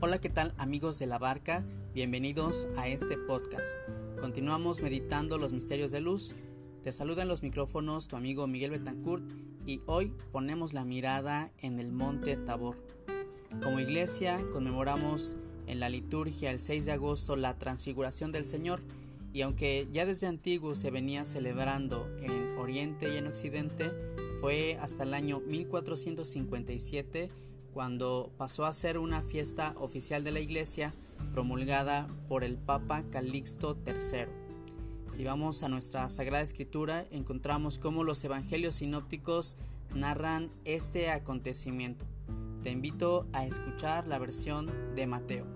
Hola, ¿qué tal amigos de la barca? Bienvenidos a este podcast. Continuamos meditando los misterios de luz. Te saluda en los micrófonos tu amigo Miguel Betancourt y hoy ponemos la mirada en el monte Tabor. Como iglesia conmemoramos en la liturgia el 6 de agosto la transfiguración del Señor y aunque ya desde antiguo se venía celebrando en Oriente y en Occidente, fue hasta el año 1457 cuando pasó a ser una fiesta oficial de la Iglesia promulgada por el Papa Calixto III. Si vamos a nuestra Sagrada Escritura, encontramos cómo los evangelios sinópticos narran este acontecimiento. Te invito a escuchar la versión de Mateo.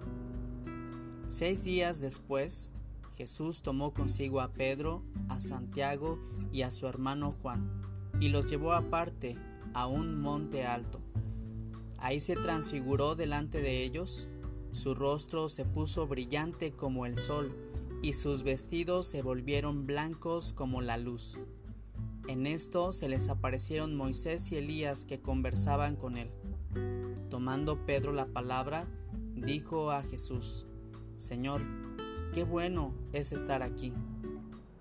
Seis días después, Jesús tomó consigo a Pedro, a Santiago y a su hermano Juan, y los llevó aparte a un monte alto Ahí se transfiguró delante de ellos, su rostro se puso brillante como el sol, y sus vestidos se volvieron blancos como la luz. En esto se les aparecieron Moisés y Elías que conversaban con él. Tomando Pedro la palabra, dijo a Jesús, Señor, qué bueno es estar aquí.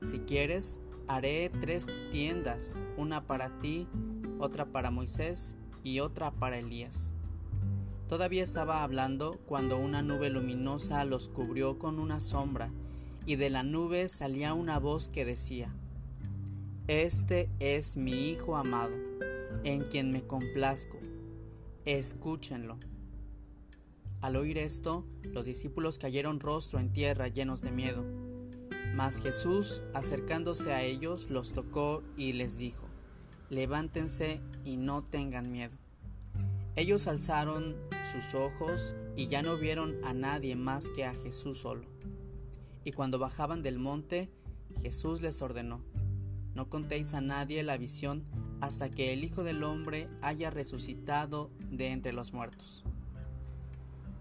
Si quieres, haré tres tiendas, una para ti, otra para Moisés y otra para Elías. Todavía estaba hablando cuando una nube luminosa los cubrió con una sombra, y de la nube salía una voz que decía, Este es mi Hijo amado, en quien me complazco, escúchenlo. Al oír esto, los discípulos cayeron rostro en tierra llenos de miedo. Mas Jesús, acercándose a ellos, los tocó y les dijo, Levántense y no tengan miedo. Ellos alzaron sus ojos y ya no vieron a nadie más que a Jesús solo. Y cuando bajaban del monte, Jesús les ordenó, no contéis a nadie la visión hasta que el Hijo del Hombre haya resucitado de entre los muertos.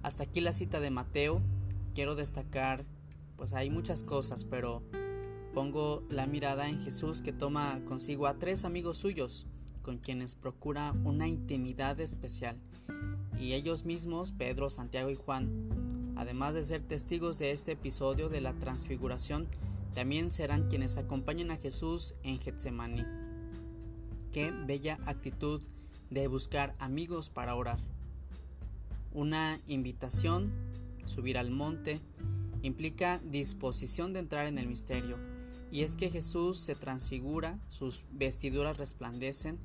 Hasta aquí la cita de Mateo. Quiero destacar, pues hay muchas cosas, pero pongo la mirada en Jesús que toma consigo a tres amigos suyos, con quienes procura una intimidad especial. Y ellos mismos, Pedro, Santiago y Juan, además de ser testigos de este episodio de la transfiguración, también serán quienes acompañen a Jesús en Getsemaní. Qué bella actitud de buscar amigos para orar. Una invitación, subir al monte, implica disposición de entrar en el misterio y es que Jesús se transfigura, sus vestiduras resplandecen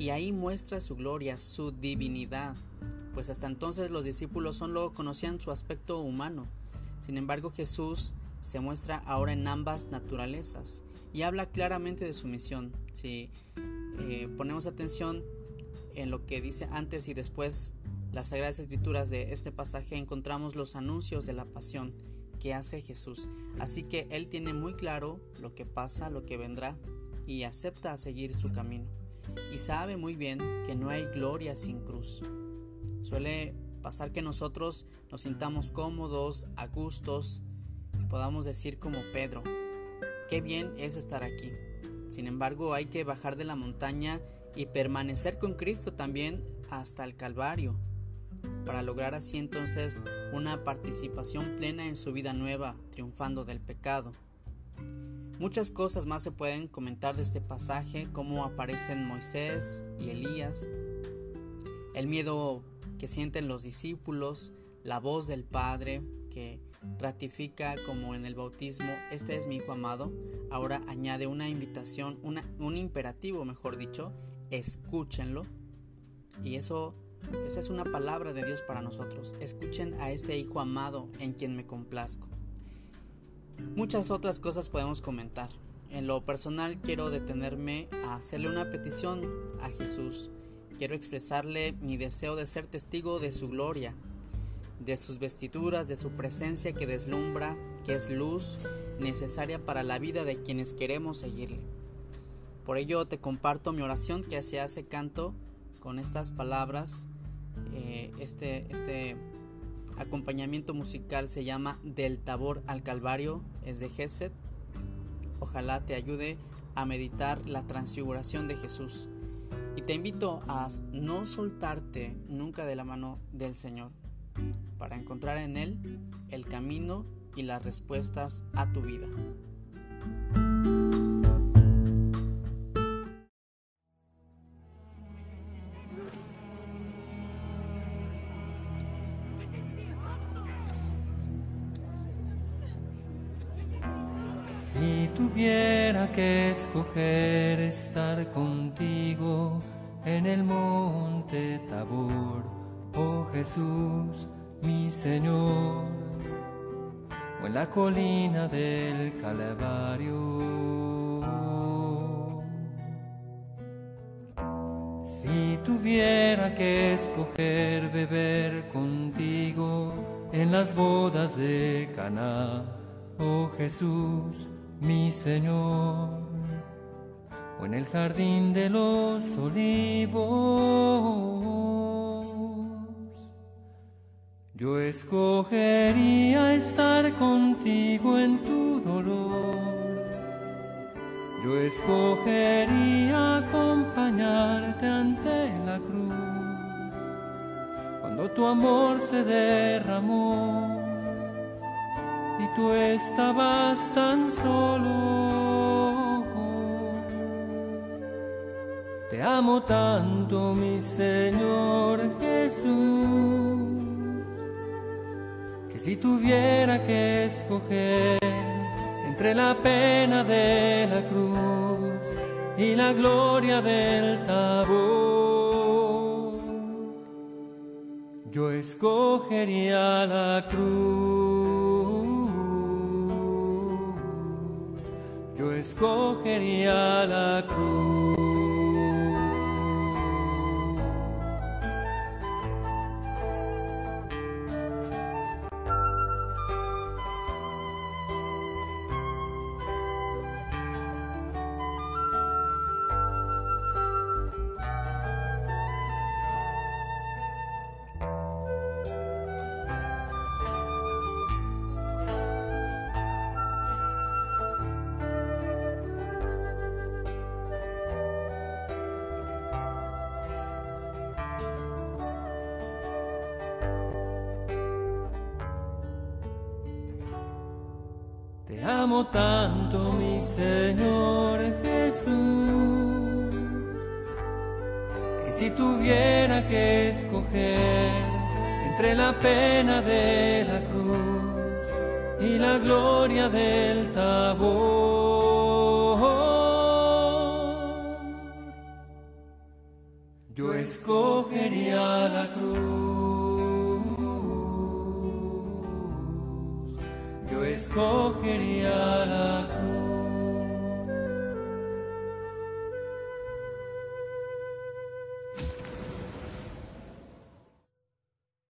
y ahí muestra su gloria, su divinidad, pues hasta entonces los discípulos solo conocían su aspecto humano. Sin embargo Jesús se muestra ahora en ambas naturalezas y habla claramente de su misión. Si eh, ponemos atención en lo que dice antes y después las Sagradas Escrituras de este pasaje, encontramos los anuncios de la pasión que hace Jesús. Así que Él tiene muy claro lo que pasa, lo que vendrá y acepta seguir su camino. Y sabe muy bien que no hay gloria sin cruz. Suele pasar que nosotros nos sintamos cómodos, a gustos, podamos decir como Pedro, qué bien es estar aquí. Sin embargo, hay que bajar de la montaña y permanecer con Cristo también hasta el Calvario para lograr así entonces una participación plena en su vida nueva, triunfando del pecado. Muchas cosas más se pueden comentar de este pasaje, cómo aparecen Moisés y Elías, el miedo que sienten los discípulos, la voz del Padre que ratifica como en el bautismo, este es mi Hijo amado, ahora añade una invitación, un imperativo mejor dicho, escúchenlo. Y eso esa es una palabra de Dios para nosotros. Escuchen a este Hijo amado en quien me complazco. Muchas otras cosas podemos comentar. En lo personal quiero detenerme a hacerle una petición a Jesús. Quiero expresarle mi deseo de ser testigo de su gloria, de sus vestiduras, de su presencia que deslumbra, que es luz necesaria para la vida de quienes queremos seguirle. Por ello te comparto mi oración que se hace canto con estas palabras. Eh, este, este acompañamiento musical se llama Del Tabor al Calvario, es de Geset. Ojalá te ayude a meditar la transfiguración de Jesús. Y te invito a no soltarte nunca de la mano del Señor, para encontrar en Él el camino y las respuestas a tu vida. Tuviera que escoger estar contigo en el monte Tabor, oh Jesús, mi Señor, o en la colina del Calvario. Si tuviera que escoger beber contigo en las bodas de Caná, oh Jesús, mi Señor, o en el jardín de los olivos. Yo escogería estar contigo en tu dolor. Yo escogería acompañarte ante la cruz. Cuando tu amor se derramó tú estabas tan solo. Te amo tanto, mi Señor Jesús, que si tuviera que escoger entre la pena de la cruz y la gloria del tabor, yo escogería la cruz. Escogería la cruz. Te amo tanto, mi Señor Jesús, que si tuviera que escoger entre la pena de la cruz y la gloria del tabor, yo escogería la cruz. Escogería la cruz.